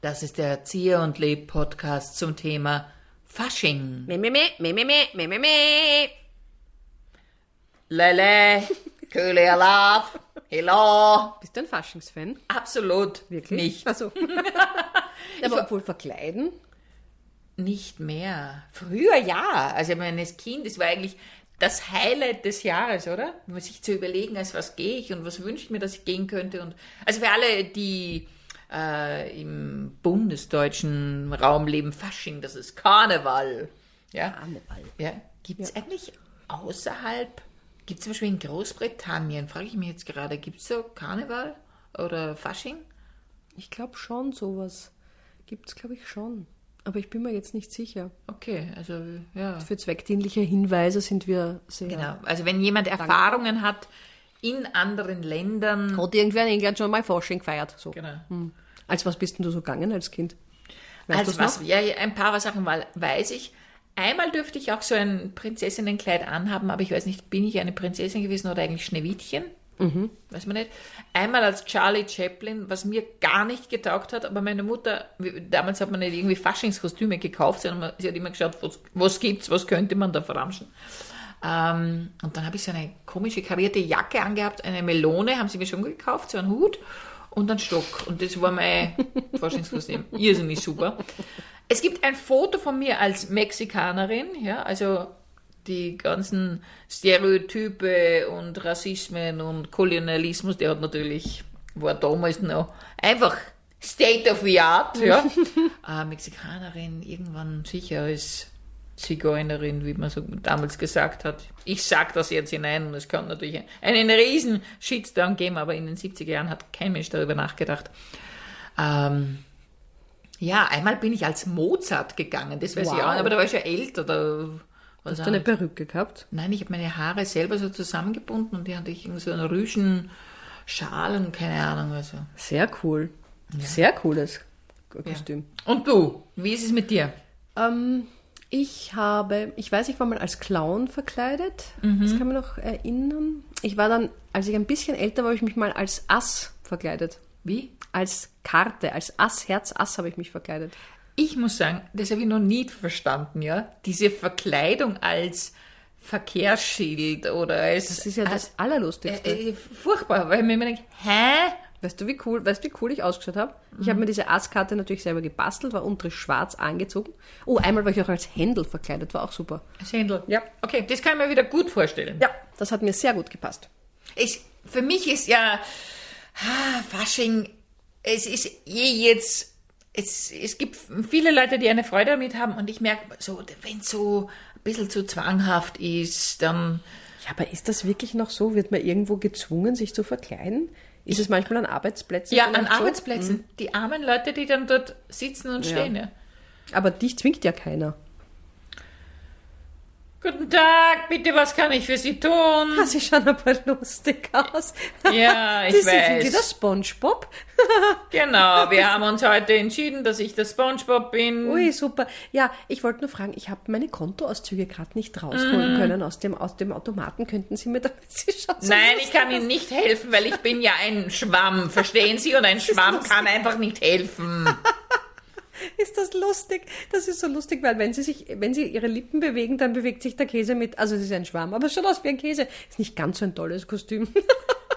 Das ist der Erzieher und Leb Podcast zum Thema Fasching. Lele, Köhle Alav, hello. Bist du ein Faschingsfan? Absolut. Wirklich? Nicht. Also. Aber obwohl verkleiden? Nicht mehr. Früher ja. Also ich meine, als Kind, es war eigentlich das Highlight des Jahres, oder? Sich zu überlegen, als was gehe ich und was wünscht mir, dass ich gehen könnte. Und also für alle, die äh, im bundesdeutschen Raum leben, Fasching, das ist Karneval. Ja. Karneval. Ja. Gibt es eigentlich außerhalb, gibt es zum Beispiel in Großbritannien, frage ich mich jetzt gerade, gibt es so Karneval oder Fasching? Ich glaube schon, sowas. Gibt's, glaube ich, schon. Aber ich bin mir jetzt nicht sicher. Okay, also ja. Für zweckdienliche Hinweise sind wir sehr. Genau. Also wenn jemand Erfahrungen hat in anderen Ländern. Hat irgendwer in England schon mal Fasching gefeiert? So. Genau. Hm. Als was bist denn du so gegangen als Kind? Weißt Also du's was, noch? ja, ein paar Sachen mal weiß ich. Einmal dürfte ich auch so ein Prinzessinnenkleid anhaben, aber ich weiß nicht, bin ich eine Prinzessin gewesen oder eigentlich Schneewittchen? Mhm. Weiß man nicht. Einmal als Charlie Chaplin, was mir gar nicht getaugt hat, aber meine Mutter, damals hat man nicht irgendwie Faschingskostüme gekauft, sondern sie hat immer geschaut, was, was gibt's, was könnte man da verramschen. Ähm, und dann habe ich so eine komische karierte Jacke angehabt, eine Melone, haben sie mir schon gekauft, so einen Hut und einen Stock. Und das war mein Forschungskostüm. Irrsinnig super. Es gibt ein Foto von mir als Mexikanerin, ja, also die ganzen Stereotype und Rassismen und Kolonialismus, der hat natürlich, war damals noch einfach State of the Art, ja. äh, Mexikanerin, irgendwann sicher als Zigeunerin, wie man so damals gesagt hat. Ich sag das jetzt hinein und es kann natürlich einen riesen Shitstorm geben, aber in den 70er Jahren hat kein Mensch darüber nachgedacht. Ähm, ja, einmal bin ich als Mozart gegangen, das weiß ich Wow. auch, aber da war ich ja älter. Da, Hast du eine Perücke gehabt? Nein, ich habe meine Haare selber so zusammengebunden und die hatte ich in so einen Rüschen Schal und keine Ahnung. Also. Sehr cool. Sehr cooles Kostüm. Und du, wie ist es mit dir? Ähm, ich habe, ich weiß, ich war mal als Clown verkleidet. Das kann man noch erinnern. Ich war dann, als ich ein bisschen älter war, habe ich mich mal als Ass verkleidet. Wie? Als Karte, als Ass, Herz, Ass habe ich mich verkleidet. Ich muss sagen, das habe ich noch nie verstanden, ja. Diese Verkleidung als Verkehrsschild oder als. Das ist ja das Allerlustigste. äh, äh, furchtbar, weil ich mir immer denke, hä? Weißt du, wie cool, weißt du, wie cool ich ausgeschaut habe? Ich habe mir diese Asskarte natürlich selber gebastelt, war untere schwarz angezogen. Oh, einmal war ich auch als Händel verkleidet, war auch super. Als Händel. Ja. Okay, das kann ich mir wieder gut vorstellen. Ja, das hat mir sehr gut gepasst. Ich, für mich ist ja ah, Fasching, es ist eh jetzt, es, es gibt viele Leute, die eine Freude damit haben und ich merke so, wenn es so ein bisschen zu zwanghaft ist, dann, Ja, aber ist das wirklich noch so? Wird man irgendwo gezwungen, sich zu verkleiden? Ist es manchmal an Arbeitsplätzen? ja, an vielleicht so? Arbeitsplätzen, die armen Leute, die dann dort sitzen und Ja. stehen, ja. Aber dich zwingt ja keiner. Guten Tag, bitte, was kann ich für Sie tun? Ah, sie schauen aber lustig aus. Ja, ich sind weiß. die der Spongebob. Genau, wir haben uns heute entschieden, dass ich der Spongebob bin. Ui, super. Ja, ich wollte nur fragen, ich habe meine Kontoauszüge gerade nicht rausholen können aus dem, aus dem Automaten. Könnten Sie mir damit Sie schauen so Nein, ich kann aus. Ihnen nicht helfen, weil ich bin ja ein Schwamm, verstehen Sie? Und ein Schwamm kann einfach nicht helfen. Ist das lustig? Das ist so lustig, weil wenn Sie sich, wenn Sie Ihre Lippen bewegen, dann bewegt sich der Käse mit. Also es ist ein Schwamm, aber es schaut aus wie ein Käse. Ist nicht ganz so ein tolles Kostüm.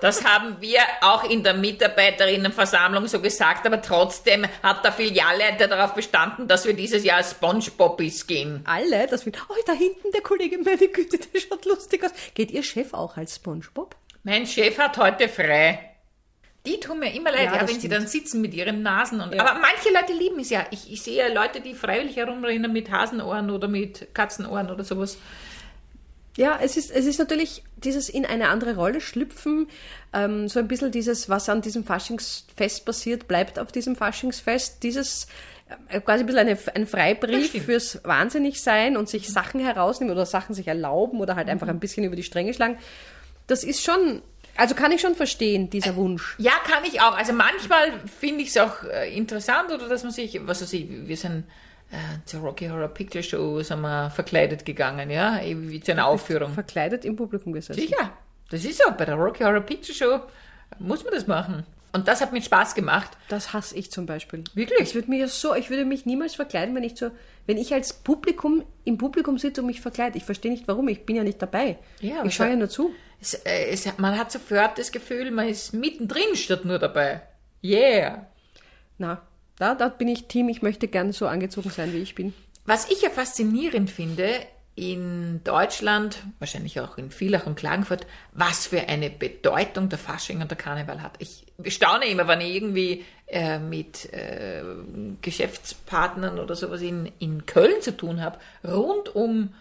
Das haben wir auch in der Mitarbeiterinnenversammlung so gesagt, aber trotzdem hat der Filialleiter darauf bestanden, dass wir dieses Jahr als Spongebobbies gehen. Alle, das wird. Oh, da hinten der Kollege, meine Güte, der schaut lustig aus. Geht Ihr Chef auch als Spongebob? Mein Chef hat heute frei. Die tun mir immer leid, Ja, ja, wenn sie stimmt. dann sitzen mit ihren Nasen. Und, Ja. Aber manche Leute lieben es ja. Ich, ich sehe ja Leute, die freiwillig herumrennen mit Hasenohren oder mit Katzenohren oder sowas. Ja, es ist, es ist natürlich dieses in eine andere Rolle schlüpfen, ähm, so ein bisschen dieses, was an diesem Faschingsfest passiert, bleibt auf diesem Faschingsfest, dieses äh, quasi ein bisschen eine, ein Freibrief fürs Wahnsinnigsein und sich Sachen herausnehmen oder Sachen sich erlauben oder halt einfach ein bisschen über die Stränge schlagen. Das ist schon, also kann ich schon verstehen, dieser Wunsch. Ja, kann ich auch. Also manchmal finde ich es auch äh, interessant oder dass man sich, was weiß ich, wir sind äh, zur Rocky Horror Picture Show sind wir verkleidet gegangen, ja, wie zu einer Aufführung. Verkleidet im Publikum gesessen. Sicher, das ist so. Bei der Rocky Horror Picture Show muss man das machen. Und das hat mir Spaß gemacht. Das hasse ich zum Beispiel. Wirklich? Ich würde mich ja so, ich würde mich niemals verkleiden, wenn ich so, wenn ich als Publikum im Publikum sitze und mich verkleide. Ich verstehe nicht warum, ich bin ja nicht dabei. Ja, ich schaue ja nur zu. Es, äh, es, man hat sofort das Gefühl, man ist mittendrin statt nur dabei. Yeah. Na, da, da bin ich Team, ich möchte gern so angezogen sein, wie ich bin. Was ich ja faszinierend finde, in Deutschland, wahrscheinlich auch in Villach und Klagenfurt, was für eine Bedeutung der Fasching und der Karneval hat. Ich staune immer, wenn ich irgendwie äh, mit äh, Geschäftspartnern oder sowas in, in Köln zu tun habe, rund um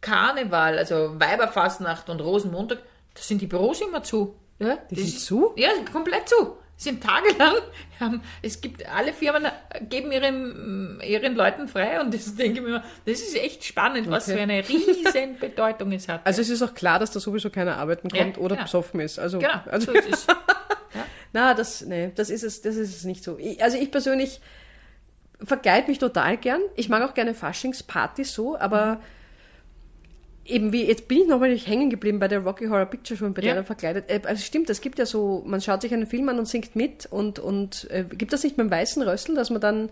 Karneval, also Weiberfastnacht und Rosenmontag, da sind die Büros immer zu. Ja, Die das sind zu? Ja, komplett zu. Sind tagelang. Haben, es gibt alle Firmen äh, geben ihren, ihren Leuten frei und das denke ich mir das ist echt spannend, was Okay. für eine riesen Bedeutung es hat. Also es ist auch klar, dass da sowieso keiner arbeiten Ja, kommt oder genau. besoffen ist. Also, genau, also so ist es. Na, das, nee, das ist es, das ist es nicht so. Ich, also ich persönlich verkleide mich total gern. Ich mag auch gerne Faschingspartys so, aber eben wie, jetzt bin ich nochmal hängen geblieben bei der Rocky Horror Picture Show und bei der Ja. dann verkleidet. Äh, Also stimmt, es gibt ja so, man schaut sich einen Film an und singt mit und, und äh, gibt das nicht beim Weißen Rössel, dass man dann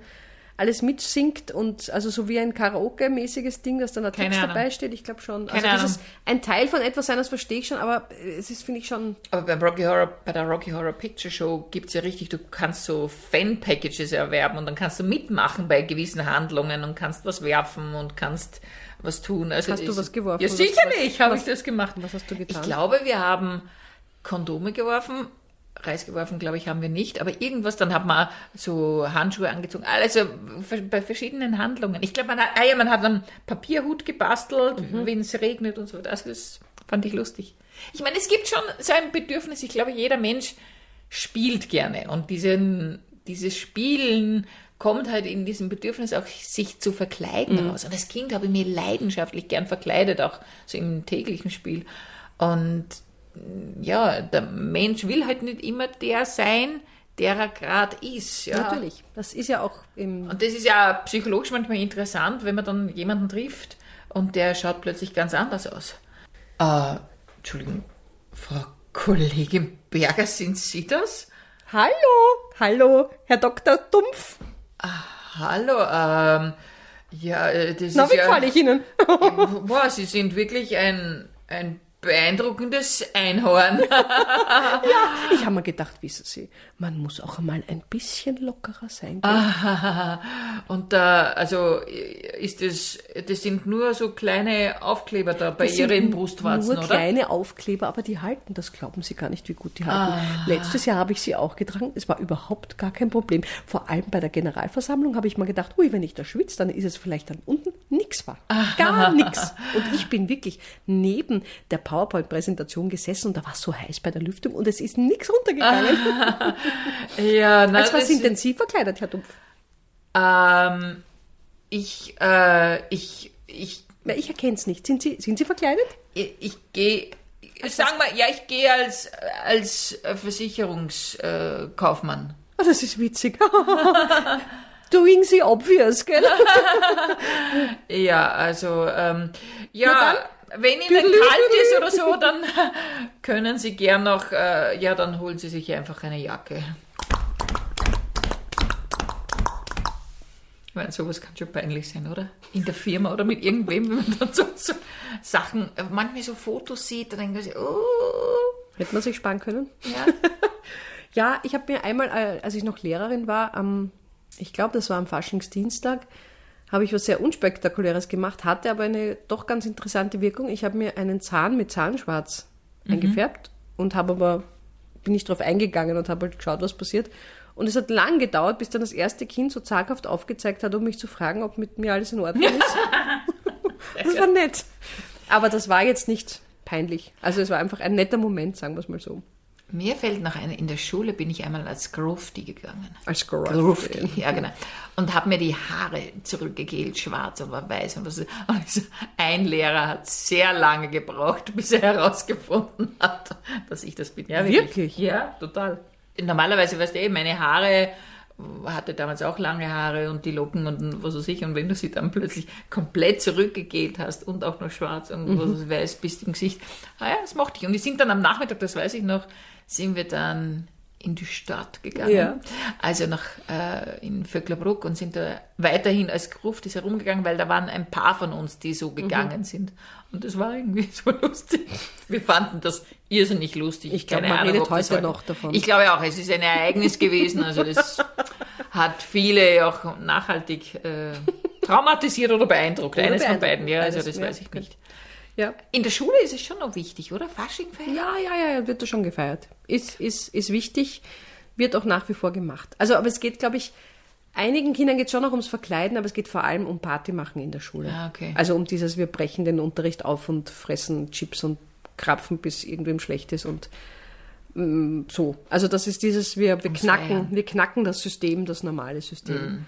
alles mitsingt und also so wie ein Karaoke-mäßiges Ding, dass dann ein Keine Text Ahnung. dabei steht? Ich glaube schon. Keine also dieses Ahnung. ein Teil von etwas sein, das verstehe ich schon, aber es ist, finde ich, schon Aber beim Rocky Horror, bei der Rocky Horror Picture Show gibt es ja richtig, du kannst so Fan-Packages erwerben und dann kannst du mitmachen bei gewissen Handlungen und kannst was werfen und kannst was tun. Also Hast du das- was geworfen? Ja, Was- sicherlich habe ich das gemacht. was hast du getan? Ich glaube, wir haben Kondome geworfen. Reis geworfen, glaube ich, haben wir nicht, aber irgendwas, dann hat man so Handschuhe angezogen, also bei verschiedenen Handlungen. Ich glaube, man hat, ah ja, man hat einen Papierhut gebastelt, Mhm. wenn es regnet und so. Das ist, fand ich lustig. Ich meine, es gibt schon so ein Bedürfnis, ich glaube, jeder Mensch spielt gerne und diesen, dieses Spielen kommt halt in diesem Bedürfnis auch, sich zu verkleiden Mhm. raus. Und als Kind habe ich mir leidenschaftlich gern verkleidet, auch so im täglichen Spiel. Und ja, der Mensch will halt nicht immer der sein, der er gerade ist. Ja. Natürlich. Das ist ja auch im. Und das ist ja psychologisch manchmal interessant, wenn man dann jemanden trifft und der schaut plötzlich ganz anders aus. Äh, Entschuldigung, Frau Kollegin Berger, sind Sie das? Hallo, hallo, Herr Dr. Dumpf. Hallo, ähm, ja, äh, das Na, ist wie ja... gefallen ich Ihnen? Boah, Sie sind wirklich ein, ein beeindruckendes Einhorn. Ich habe mir gedacht, wissen Sie, man muss auch einmal ein bisschen lockerer sein. Ah. Und da, also ist das, das sind nur so kleine Aufkleber da bei Das Ihren Brustwarzen, Nur oder? kleine Aufkleber, aber die halten. Das glauben Sie gar nicht, wie gut die halten. Letztes Jahr habe ich sie auch getragen. Es war überhaupt gar kein Problem. Vor allem bei der Generalversammlung habe ich mal gedacht, ui, wenn ich da schwitze, dann ist es vielleicht dann unten nix war. Gar nix. Und ich bin wirklich neben der PowerPoint-Präsentation gesessen und da war es so heiß bei der Lüftung und es ist nichts runtergegangen. Ja, na, Als was intensiv verkleidet, Herr Dumpf. Ähm, ich, äh, ich, ich, Na, ich erkenne es nicht. Sind Sie, sind Sie verkleidet? ich, ich gehe, sagen wir, ja, ich gehe als, als Versicherungskaufmann. Oh, das ist witzig. Doing the obvious, gell? Ja, also, ähm, ja, wenn Ihnen kalt ist oder so, dann können Sie gern noch, äh, ja, dann holen Sie sich einfach eine Jacke. Meine, sowas kann schon peinlich sein, oder? In der Firma oder mit irgendwem, wenn man dann so, so Sachen, äh, manchmal so Fotos sieht, dann denkt man sich, oh, Hätte man sich sparen können. ja. Ja, ich habe mir einmal, äh, als ich noch Lehrerin war, am, ich glaube, das war am Faschingsdienstag, habe ich was sehr Unspektakuläres gemacht, hatte aber eine doch ganz interessante Wirkung. Ich habe mir einen Zahn mit Zahnschwarz eingefärbt und habe aber, bin nicht drauf eingegangen und habe halt geschaut, was passiert. Und es hat lang gedauert, bis dann das erste Kind so zaghaft aufgezeigt hat, um mich zu fragen, ob mit mir alles in Ordnung ist. das war nett. Aber das war jetzt nicht peinlich. Also es war einfach ein netter Moment, sagen wir es mal so. Mir fällt noch ein, in der Schule bin ich einmal als Grufti gegangen. Als Grufti, ja genau. Und habe mir die Haare zurückgegelt, schwarz und war weiß. Und, was, und so, ein Lehrer hat sehr lange gebraucht, bis er herausgefunden hat, dass ich das bin. Ja, Wirklich? Ja, total. Normalerweise, weißt du, eh, meine Haare hatte damals auch lange Haare und die Locken und was weiß ich. Und wenn du sie dann plötzlich komplett zurückgegelt hast und auch noch schwarz und was weiß, weiß bist im Gesicht, ah ja, das mochte ich. Und die sind dann am Nachmittag, das weiß ich noch, sind wir dann in die Stadt gegangen, Ja. also nach äh, in Vöcklerbruck und sind da weiterhin als Gruft ist herumgegangen, weil da waren ein paar von uns, die so gegangen sind. Und das war irgendwie so lustig. Wir fanden das irrsinnig lustig. Ich glaub, Keine man Ahnung, redet das heute noch davon. Ich glaube auch, es ist ein Ereignis gewesen. Also das hat viele auch nachhaltig äh, traumatisiert oder beeindruckt. Oder Eines von beeindruckt. beiden, ja, also das weiß ich nicht. Ja. In der Schule ist es schon noch wichtig, oder? Fasching feiern? Ja, ja, ja, wird da schon gefeiert. Ist, ist, ist wichtig, wird auch nach wie vor gemacht. Also, aber es geht, glaube ich, einigen Kindern geht es schon noch ums Verkleiden, aber es geht vor allem um Party machen in der Schule. Ah, okay. Also um dieses, wir brechen den Unterricht auf und fressen Chips und krapfen, bis irgendwem schlecht ist und mm, so. Also das ist dieses, wir, wir knacken, Feiern. wir knacken das System, das normale System. Aber-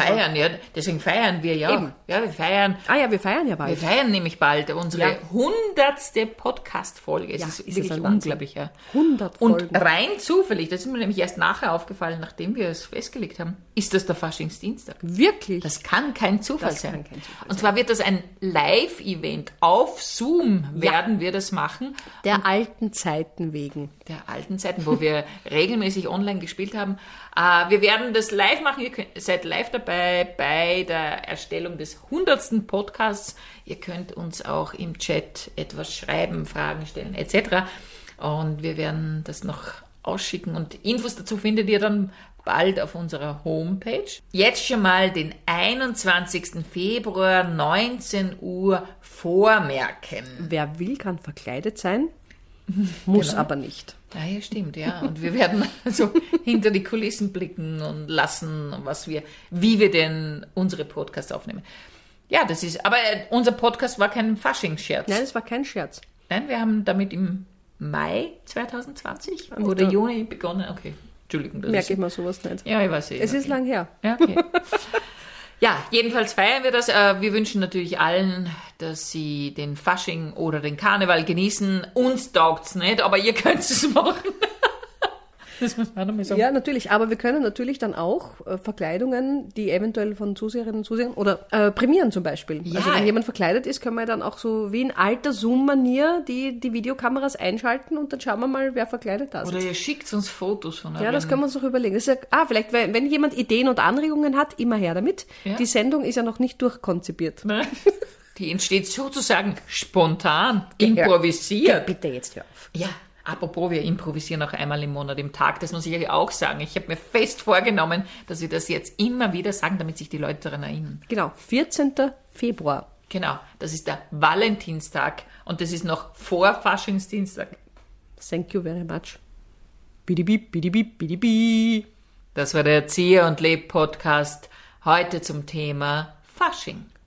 Feiern, ja. Deswegen feiern wir ja. Eben. Ja, wir feiern. Ah ja, wir feiern ja Wir bald. feiern nämlich bald unsere Ja. hundertste Podcast-Folge. Es Ja, ist, ist wirklich unglaublich, ja. 100 Und Folgen. rein zufällig, das ist mir nämlich erst nachher aufgefallen, nachdem wir es festgelegt haben, ist das der Faschingsdienstag. Wirklich? Das kann kein Zufall Das sein. kann kein Zufall Und zwar wird das ein Live-Event. Auf Zoom werden wir das machen. der alten Zeiten wegen. Der alten Zeiten, wo wir regelmäßig online gespielt haben. Äh, wir werden das live machen. Ihr könnt, seid live dabei bei der Erstellung des 100. Podcasts. Ihr könnt uns auch im Chat etwas schreiben, Fragen stellen etc. Und wir werden das noch ausschicken und Infos dazu findet ihr dann bald auf unserer Homepage. Jetzt schon mal den 21. Februar 19 Uhr vormerken. Wer will, kann verkleidet sein, muss Genau. aber nicht. Ja, ja, stimmt, ja. Und wir werden also hinter die Kulissen blicken und lassen, was wir, wie wir denn unsere Podcasts aufnehmen. Ja, das ist, aber äh, unser Podcast war kein Faschingsscherz. Nein, es war kein Scherz. Nein, wir haben damit im Mai 2020 Und oder da- Juni begonnen. Okay, Entschuldigung. Das Merke ich mal sowas nicht. ja, ich weiß eh. Es ist lang her. Ja, okay. Ja, jedenfalls feiern wir das. Äh, Wir wünschen natürlich allen, dass sie den Fasching oder den Karneval genießen. Uns taugt's nicht, aber ihr könnt es machen. Das muss man auch noch mal sagen. Ja, natürlich. Aber wir können natürlich dann auch äh, Verkleidungen, die eventuell von Zuseherinnen und Zusehern oder äh, prämieren zum Beispiel. Ja. Also wenn jemand verkleidet ist, können wir dann auch so wie in alter Zoom-Manier die, die Videokameras einschalten und dann schauen wir mal, wer verkleidet da Oder ihr schickt uns Fotos von Ja, das können wir uns noch überlegen. Das ist ja, ah, vielleicht, wenn, wenn jemand Ideen und Anregungen hat, immer her damit. Ja. Die Sendung ist ja noch nicht durchkonzipiert. Ne? Die entsteht sozusagen spontan, improvisiert. Bitte jetzt hör auf. Ja, apropos, wir improvisieren auch einmal im Monat im Tag. Das muss ich euch auch sagen. Ich habe mir fest vorgenommen, dass wir das jetzt immer wieder sagen, damit sich die Leute daran erinnern. Genau, 14. Februar. Genau, das ist der Valentinstag und das ist noch vor Faschingsdienstag. Thank you very much. Bidibib, bidibib, bidibi. Das war der Erzieher und Leb Podcast heute zum Thema Fasching.